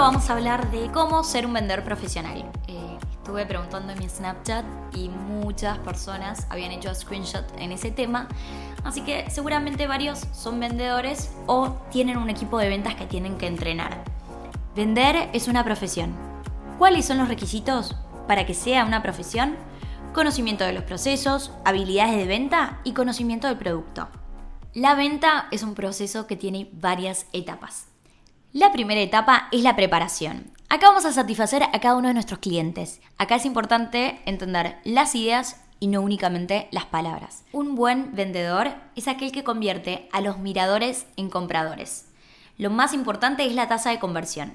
vamos a hablar de cómo ser un vendedor profesional. Eh, estuve preguntando en mi Snapchat y muchas personas habían hecho screenshot en ese tema, así que seguramente varios son vendedores o tienen un equipo de ventas que tienen que entrenar. Vender es una profesión. ¿Cuáles son los requisitos para que sea una profesión? Conocimiento de los procesos, habilidades de venta y conocimiento del producto. La venta es un proceso que tiene varias etapas. La primera etapa es la preparación. Acá vamos a satisfacer a cada uno de nuestros clientes. Acá es importante entender las ideas y no únicamente las palabras. Un buen vendedor es aquel que convierte a los miradores en compradores. Lo más importante es la tasa de conversión.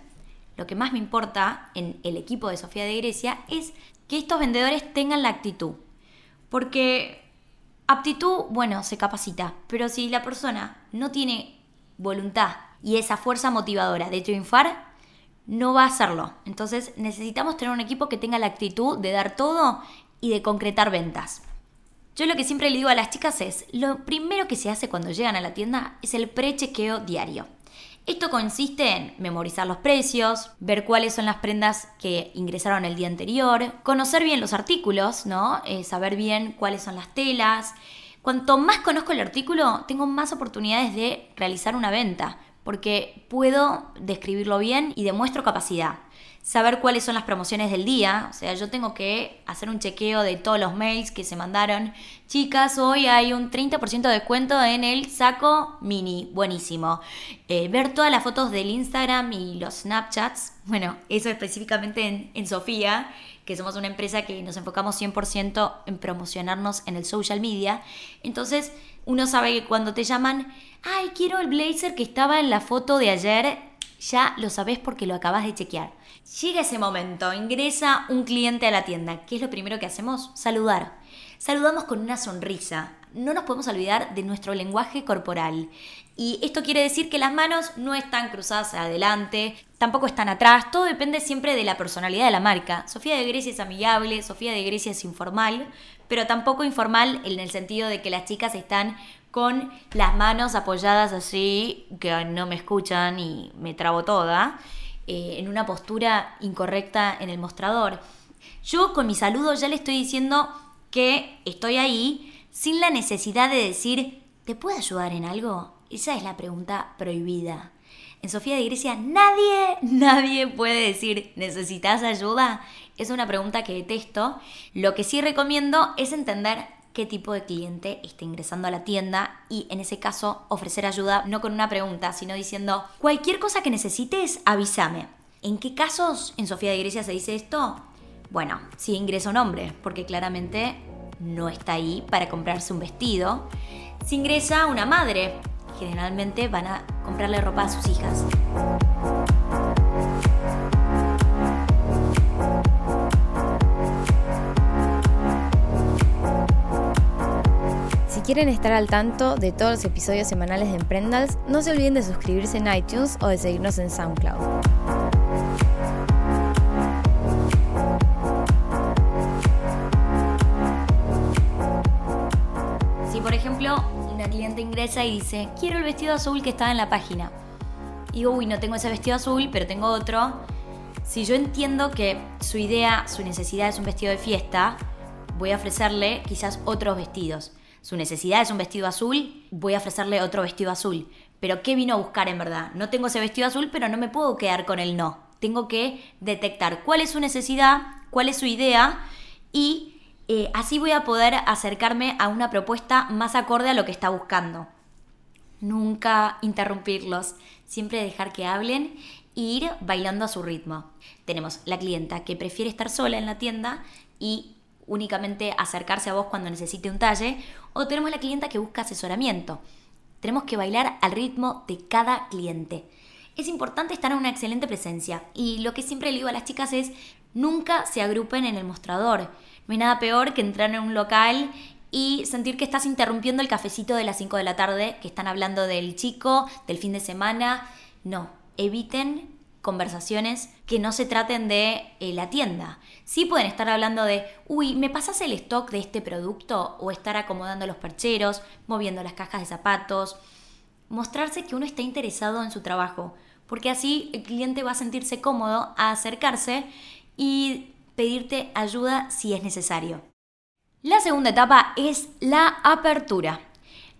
Lo que más me importa en el equipo de Sofía de Grecia es que estos vendedores tengan la actitud. Porque aptitud, bueno, se capacita, pero si la persona no tiene voluntad y esa fuerza motivadora de triunfar, no va a hacerlo. Entonces necesitamos tener un equipo que tenga la actitud de dar todo y de concretar ventas. Yo lo que siempre le digo a las chicas es, lo primero que se hace cuando llegan a la tienda es el prechequeo diario. Esto consiste en memorizar los precios, ver cuáles son las prendas que ingresaron el día anterior, conocer bien los artículos, ¿no? Eh, saber bien cuáles son las telas. Cuanto más conozco el artículo, tengo más oportunidades de realizar una venta, porque puedo describirlo bien y demuestro capacidad. Saber cuáles son las promociones del día, o sea, yo tengo que hacer un chequeo de todos los mails que se mandaron. Chicas, hoy hay un 30% de descuento en el saco mini, buenísimo. Eh, ver todas las fotos del Instagram y los Snapchats, bueno, eso específicamente en, en Sofía, que somos una empresa que nos enfocamos 100% en promocionarnos en el social media. Entonces, uno sabe que cuando te llaman, ay, quiero el blazer que estaba en la foto de ayer, ya lo sabes porque lo acabas de chequear. Llega ese momento, ingresa un cliente a la tienda. ¿Qué es lo primero que hacemos? Saludar. Saludamos con una sonrisa. No nos podemos olvidar de nuestro lenguaje corporal. Y esto quiere decir que las manos no están cruzadas adelante, tampoco están atrás, todo depende siempre de la personalidad de la marca. Sofía de Grecia es amigable, Sofía de Grecia es informal, pero tampoco informal en el sentido de que las chicas están con las manos apoyadas así, que no me escuchan y me trabo toda, eh, en una postura incorrecta en el mostrador. Yo con mi saludo ya le estoy diciendo que estoy ahí sin la necesidad de decir, ¿te puedo ayudar en algo? Esa es la pregunta prohibida. En Sofía de Grecia nadie, nadie puede decir, ¿necesitas ayuda? Es una pregunta que detesto. Lo que sí recomiendo es entender qué tipo de cliente está ingresando a la tienda y en ese caso ofrecer ayuda no con una pregunta, sino diciendo, cualquier cosa que necesites, avísame. ¿En qué casos en Sofía de Grecia se dice esto? Bueno, si ingresa un hombre, porque claramente no está ahí para comprarse un vestido. Si ingresa una madre, generalmente van a comprarle ropa a sus hijas. Quieren estar al tanto de todos los episodios semanales de Emprendals, no se olviden de suscribirse en iTunes o de seguirnos en SoundCloud. Si por ejemplo una cliente ingresa y dice, quiero el vestido azul que estaba en la página. Y uy, no tengo ese vestido azul, pero tengo otro. Si yo entiendo que su idea, su necesidad es un vestido de fiesta, voy a ofrecerle quizás otros vestidos su necesidad es un vestido azul, voy a ofrecerle otro vestido azul. Pero ¿qué vino a buscar en verdad? No tengo ese vestido azul, pero no me puedo quedar con el no. Tengo que detectar cuál es su necesidad, cuál es su idea y eh, así voy a poder acercarme a una propuesta más acorde a lo que está buscando. Nunca interrumpirlos, siempre dejar que hablen e ir bailando a su ritmo. Tenemos la clienta que prefiere estar sola en la tienda y únicamente acercarse a vos cuando necesite un talle, o tenemos la clienta que busca asesoramiento. Tenemos que bailar al ritmo de cada cliente. Es importante estar en una excelente presencia y lo que siempre le digo a las chicas es nunca se agrupen en el mostrador. No hay nada peor que entrar en un local y sentir que estás interrumpiendo el cafecito de las 5 de la tarde, que están hablando del chico, del fin de semana. No, eviten conversaciones que no se traten de eh, la tienda. Sí pueden estar hablando de, uy, ¿me pasas el stock de este producto? O estar acomodando los percheros, moviendo las cajas de zapatos. Mostrarse que uno está interesado en su trabajo. porque así el cliente va a sentirse cómodo a acercarse y pedirte ayuda si es necesario. La segunda etapa es la apertura.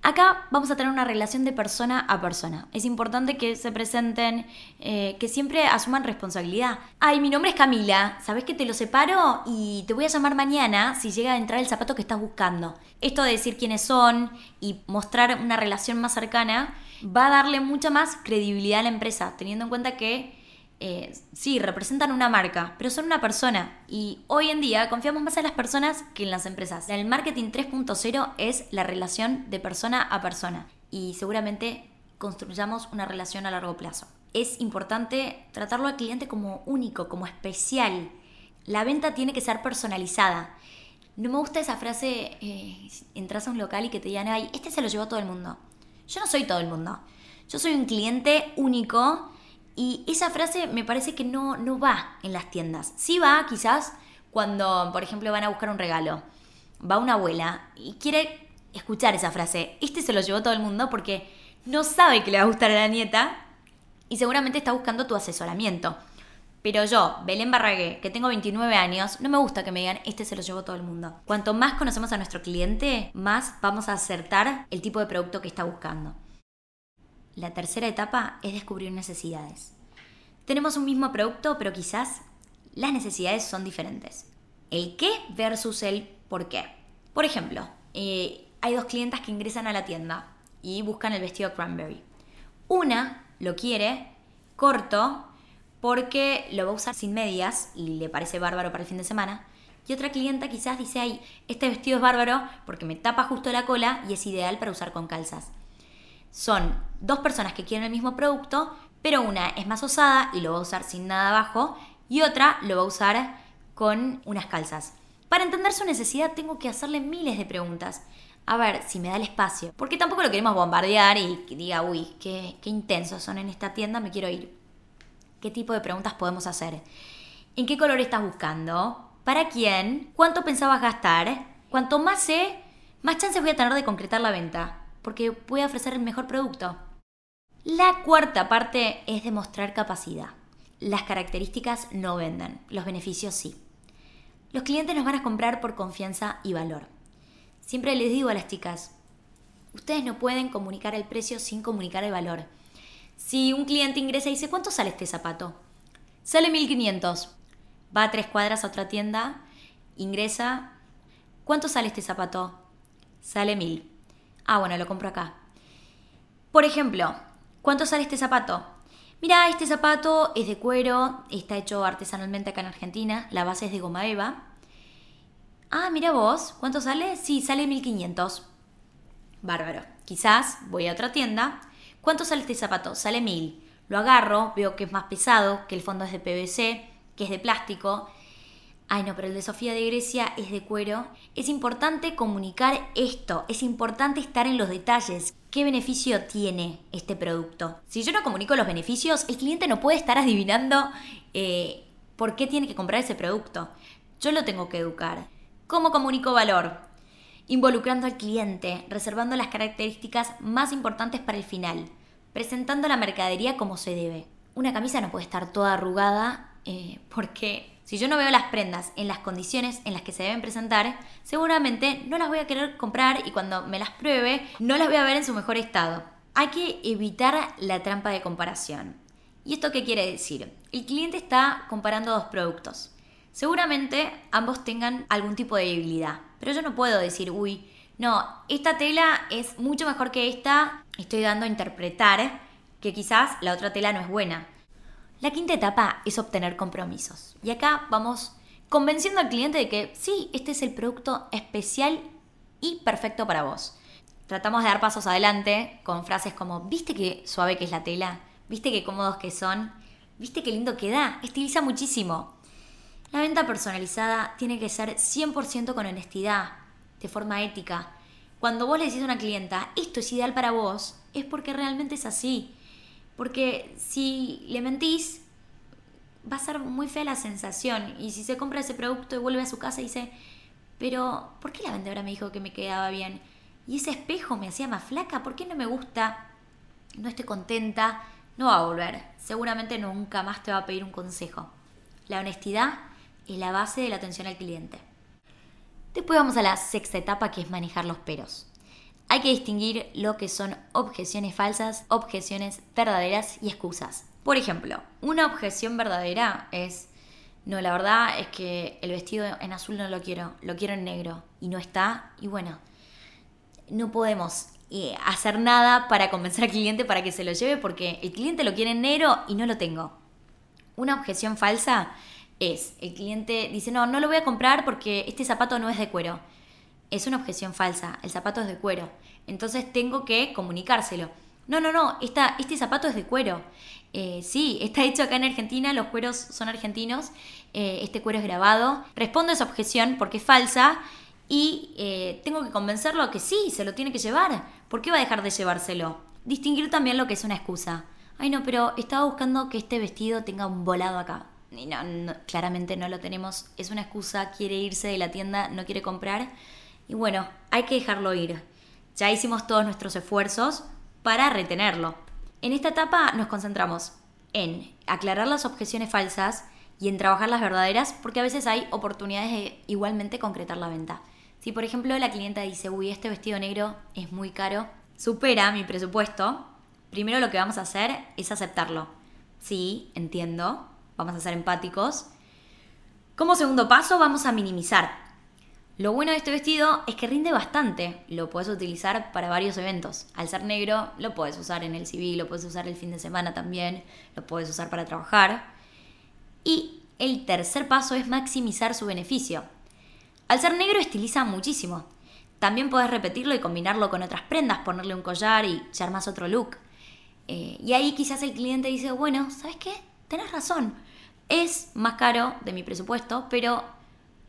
Acá vamos a tener una relación de persona a persona. Es importante que se presenten, eh, que siempre asuman responsabilidad. Ay, mi nombre es Camila, ¿sabes que te lo separo? Y te voy a llamar mañana si llega a entrar el zapato que estás buscando. Esto de decir quiénes son y mostrar una relación más cercana va a darle mucha más credibilidad a la empresa, teniendo en cuenta que eh, sí, representan una marca, pero son una persona. Y hoy en día confiamos más en las personas que en las empresas. El marketing 3.0 es la relación de persona a persona. Y seguramente construyamos una relación a largo plazo. Es importante tratarlo al cliente como único, como especial. La venta tiene que ser personalizada. No me gusta esa frase, eh, entras a un local y que te digan, ay, este se lo llevó todo el mundo. Yo no soy todo el mundo. Yo soy un cliente único y esa frase me parece que no, no va en las tiendas. Sí va quizás cuando, por ejemplo, van a buscar un regalo. Va una abuela y quiere escuchar esa frase. Este se lo llevó todo el mundo porque no sabe que le va a gustar a la nieta y seguramente está buscando tu asesoramiento. Pero yo, Belén Barragué, que tengo 29 años, no me gusta que me digan, este se lo llevó todo el mundo. Cuanto más conocemos a nuestro cliente, más vamos a acertar el tipo de producto que está buscando. La tercera etapa es descubrir necesidades. Tenemos un mismo producto, pero quizás las necesidades son diferentes. El qué versus el por qué. Por ejemplo, eh, hay dos clientas que ingresan a la tienda y buscan el vestido cranberry. Una lo quiere corto porque lo va a usar sin medias y le parece bárbaro para el fin de semana. Y otra clienta quizás dice, ay, este vestido es bárbaro porque me tapa justo la cola y es ideal para usar con calzas son dos personas que quieren el mismo producto, pero una es más osada y lo va a usar sin nada abajo y otra lo va a usar con unas calzas. Para entender su necesidad tengo que hacerle miles de preguntas. A ver si me da el espacio. Porque tampoco lo queremos bombardear y que diga, uy, qué, qué intensos son en esta tienda, me quiero ir. ¿Qué tipo de preguntas podemos hacer? ¿En qué color estás buscando? ¿Para quién? ¿Cuánto pensabas gastar? Cuanto más sé, más chances voy a tener de concretar la venta porque a ofrecer el mejor producto. La cuarta parte es demostrar capacidad. Las características no venden, los beneficios sí. Los clientes nos van a comprar por confianza y valor. Siempre les digo a las chicas, ustedes no pueden comunicar el precio sin comunicar el valor. Si un cliente ingresa y dice, ¿cuánto sale este zapato? Sale 1500. Va a tres cuadras a otra tienda, ingresa, ¿cuánto sale este zapato? Sale 1000. Ah, bueno, lo compro acá. Por ejemplo, ¿cuánto sale este zapato? Mira, este zapato es de cuero, está hecho artesanalmente acá en Argentina, la base es de goma eva. Ah, mira vos, ¿cuánto sale? Sí, sale 1500. Bárbaro. Quizás voy a otra tienda. ¿Cuánto sale este zapato? Sale 1000. Lo agarro, veo que es más pesado, que el fondo es de PVC, que es de plástico ay no, pero el de Sofía de Grecia es de cuero. Es importante comunicar esto, es importante estar en los detalles. ¿Qué beneficio tiene este producto? Si yo no comunico los beneficios, el cliente no puede estar adivinando eh, por qué tiene que comprar ese producto. Yo lo tengo que educar. ¿Cómo comunico valor? Involucrando al cliente, reservando las características más importantes para el final, presentando la mercadería como se debe. Una camisa no puede estar toda arrugada eh, porque si yo no veo las prendas en las condiciones en las que se deben presentar, seguramente no las voy a querer comprar y cuando me las pruebe no las voy a ver en su mejor estado. Hay que evitar la trampa de comparación. ¿Y esto qué quiere decir? El cliente está comparando dos productos. Seguramente ambos tengan algún tipo de debilidad, pero yo no puedo decir, uy, no, esta tela es mucho mejor que esta, estoy dando a interpretar que quizás la otra tela no es buena. La quinta etapa es obtener compromisos. Y acá vamos convenciendo al cliente de que sí, este es el producto especial y perfecto para vos. Tratamos de dar pasos adelante con frases como, ¿viste qué suave que es la tela? ¿Viste qué cómodos que son? ¿Viste qué lindo queda? Estiliza muchísimo. La venta personalizada tiene que ser 100% con honestidad, de forma ética. Cuando vos le decís a una clienta, esto es ideal para vos, es porque realmente es así. Porque si le mentís, va a ser muy fea la sensación. Y si se compra ese producto y vuelve a su casa y dice, pero ¿por qué la vendedora me dijo que me quedaba bien? Y ese espejo me hacía más flaca, ¿por qué no me gusta? No estoy contenta, no va a volver. Seguramente nunca más te va a pedir un consejo. La honestidad es la base de la atención al cliente. Después vamos a la sexta etapa que es manejar los peros. Hay que distinguir lo que son objeciones falsas, objeciones verdaderas y excusas. Por ejemplo, una objeción verdadera es, no, la verdad es que el vestido en azul no lo quiero, lo quiero en negro y no está, y bueno, no podemos eh, hacer nada para convencer al cliente para que se lo lleve porque el cliente lo quiere en negro y no lo tengo. Una objeción falsa es, el cliente dice, no, no lo voy a comprar porque este zapato no es de cuero. Es una objeción falsa, el zapato es de cuero. Entonces tengo que comunicárselo. No, no, no, esta, este zapato es de cuero. Eh, sí, está hecho acá en Argentina, los cueros son argentinos, eh, este cuero es grabado. Respondo a esa objeción porque es falsa y eh, tengo que convencerlo que sí, se lo tiene que llevar. ¿Por qué va a dejar de llevárselo? Distinguir también lo que es una excusa. Ay, no, pero estaba buscando que este vestido tenga un volado acá. Y no, claramente no lo tenemos. Es una excusa, quiere irse de la tienda, no quiere comprar. Y bueno, hay que dejarlo ir. Ya hicimos todos nuestros esfuerzos para retenerlo. En esta etapa nos concentramos en aclarar las objeciones falsas y en trabajar las verdaderas porque a veces hay oportunidades de igualmente concretar la venta. Si por ejemplo la clienta dice, uy, este vestido negro es muy caro, supera mi presupuesto, primero lo que vamos a hacer es aceptarlo. Sí, entiendo, vamos a ser empáticos. Como segundo paso vamos a minimizar. Lo bueno de este vestido es que rinde bastante. Lo puedes utilizar para varios eventos. Al ser negro, lo puedes usar en el civil, lo puedes usar el fin de semana también, lo puedes usar para trabajar. Y el tercer paso es maximizar su beneficio. Al ser negro estiliza muchísimo. También puedes repetirlo y combinarlo con otras prendas, ponerle un collar y ya más otro look. Eh, y ahí quizás el cliente dice, bueno, ¿sabes qué? Tenés razón. Es más caro de mi presupuesto, pero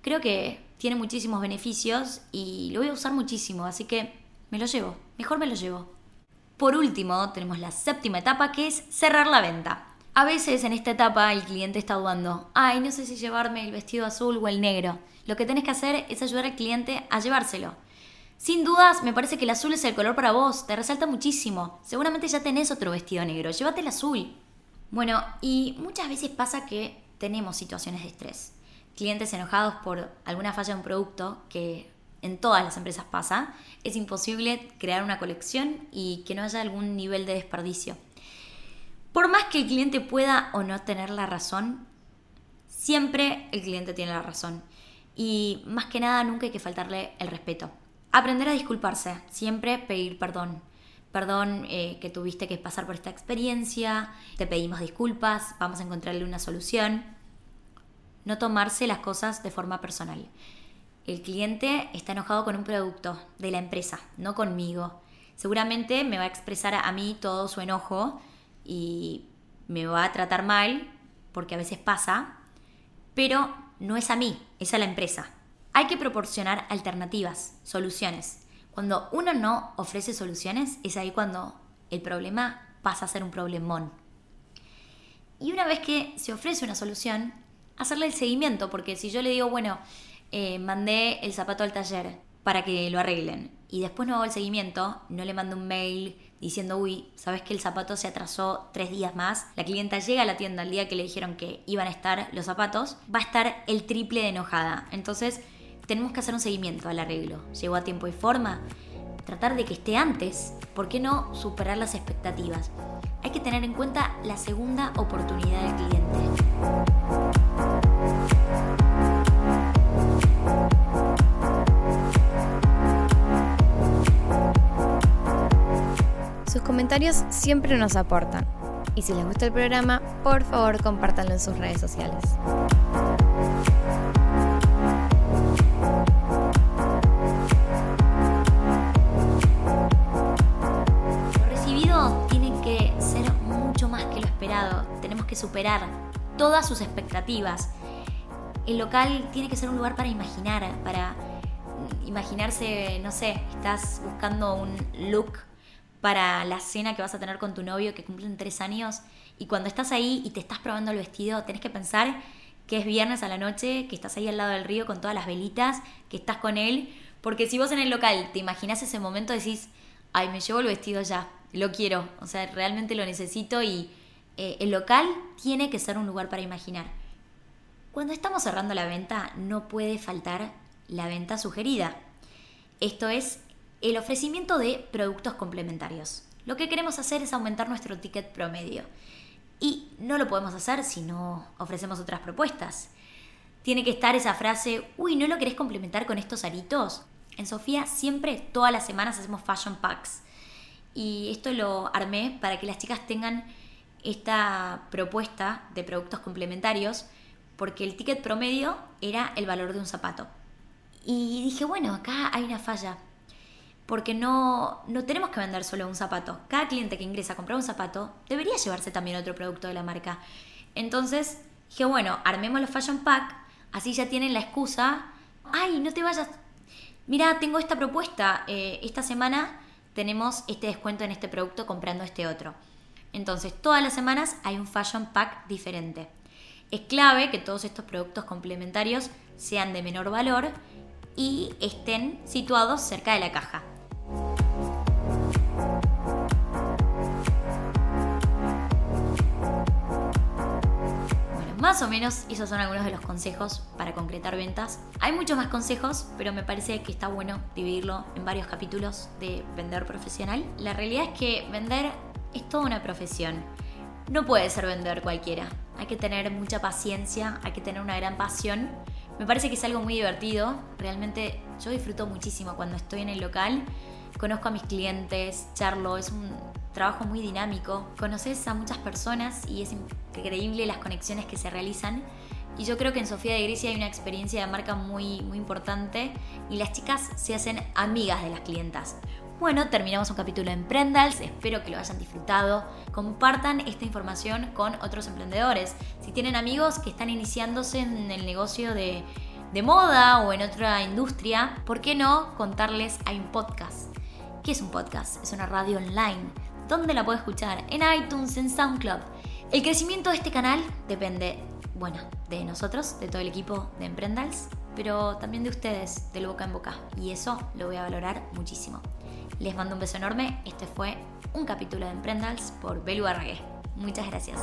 creo que tiene muchísimos beneficios y lo voy a usar muchísimo, así que me lo llevo, mejor me lo llevo. Por último, tenemos la séptima etapa que es cerrar la venta. A veces en esta etapa el cliente está dudando, ay, no sé si llevarme el vestido azul o el negro. Lo que tenés que hacer es ayudar al cliente a llevárselo. Sin dudas, me parece que el azul es el color para vos, te resalta muchísimo. Seguramente ya tenés otro vestido negro, llévate el azul. Bueno, y muchas veces pasa que tenemos situaciones de estrés clientes enojados por alguna falla de un producto, que en todas las empresas pasa, es imposible crear una colección y que no haya algún nivel de desperdicio. Por más que el cliente pueda o no tener la razón, siempre el cliente tiene la razón. Y más que nada nunca hay que faltarle el respeto. Aprender a disculparse, siempre pedir perdón. Perdón eh, que tuviste que pasar por esta experiencia, te pedimos disculpas, vamos a encontrarle una solución no tomarse las cosas de forma personal. El cliente está enojado con un producto de la empresa, no conmigo. Seguramente me va a expresar a mí todo su enojo y me va a tratar mal, porque a veces pasa, pero no es a mí, es a la empresa. Hay que proporcionar alternativas, soluciones. Cuando uno no ofrece soluciones, es ahí cuando el problema pasa a ser un problemón. Y una vez que se ofrece una solución, hacerle el seguimiento, porque si yo le digo, bueno, eh, mandé el zapato al taller para que lo arreglen y después no hago el seguimiento, no le mando un mail diciendo, uy, sabes que el zapato se atrasó tres días más, la clienta llega a la tienda el día que le dijeron que iban a estar los zapatos, va a estar el triple de enojada. Entonces, tenemos que hacer un seguimiento al arreglo. ¿Llegó a tiempo y forma? Tratar de que esté antes. ¿Por qué no superar las expectativas? Hay que tener en cuenta la segunda oportunidad del cliente. Sus comentarios siempre nos aportan. Y si les gusta el programa, por favor compártanlo en sus redes sociales. Esperado. Tenemos que superar todas sus expectativas. El local tiene que ser un lugar para imaginar, para imaginarse, no sé, estás buscando un look para la cena que vas a tener con tu novio que cumplen tres años y cuando estás ahí y te estás probando el vestido, tenés que pensar que es viernes a la noche, que estás ahí al lado del río con todas las velitas, que estás con él, porque si vos en el local te imaginas ese momento decís, ay, me llevo el vestido ya, lo quiero, o sea, realmente lo necesito y eh, el local tiene que ser un lugar para imaginar. Cuando estamos cerrando la venta no puede faltar la venta sugerida. Esto es el ofrecimiento de productos complementarios. Lo que queremos hacer es aumentar nuestro ticket promedio. Y no lo podemos hacer si no ofrecemos otras propuestas. Tiene que estar esa frase, uy, ¿no lo querés complementar con estos aritos? En Sofía siempre, todas las semanas hacemos fashion packs. Y esto lo armé para que las chicas tengan esta propuesta de productos complementarios, porque el ticket promedio era el valor de un zapato. Y dije, bueno, acá hay una falla, porque no, no tenemos que vender solo un zapato. Cada cliente que ingresa a comprar un zapato debería llevarse también otro producto de la marca. Entonces dije, bueno, armemos los Fashion Pack, así ya tienen la excusa. Ay, no te vayas. Mira, tengo esta propuesta. Eh, esta semana tenemos este descuento en este producto comprando este otro. Entonces, todas las semanas hay un Fashion Pack diferente. Es clave que todos estos productos complementarios sean de menor valor y estén situados cerca de la caja. Bueno, más o menos esos son algunos de los consejos para concretar ventas. Hay muchos más consejos, pero me parece que está bueno dividirlo en varios capítulos de vender profesional. La realidad es que vender es toda una profesión. No puede ser vender cualquiera. Hay que tener mucha paciencia, hay que tener una gran pasión me parece que es algo muy divertido. Realmente yo disfruto muchísimo cuando estoy en el local. Conozco a mis clientes, charlo, es un trabajo muy dinámico. Conoces a muchas personas y es increíble las conexiones que se realizan. Y yo creo que en Sofía de Grecia hay una experiencia de marca muy, muy importante y las chicas se hacen amigas de las clientas. Bueno, terminamos un capítulo de Emprendals, espero que lo hayan disfrutado. Compartan esta información con otros emprendedores. Si tienen amigos que están iniciándose en el negocio de, de moda o en otra industria, ¿por qué no contarles? Hay un podcast. ¿Qué es un podcast? Es una radio online. ¿Dónde la puedo escuchar? En iTunes, en SoundCloud. El crecimiento de este canal depende, bueno, de nosotros, de todo el equipo de Emprendals, pero también de ustedes, del boca en boca. Y eso lo voy a valorar muchísimo. Les mando un beso enorme. Este fue un capítulo de Emprendals por Belu Arregué. Muchas gracias.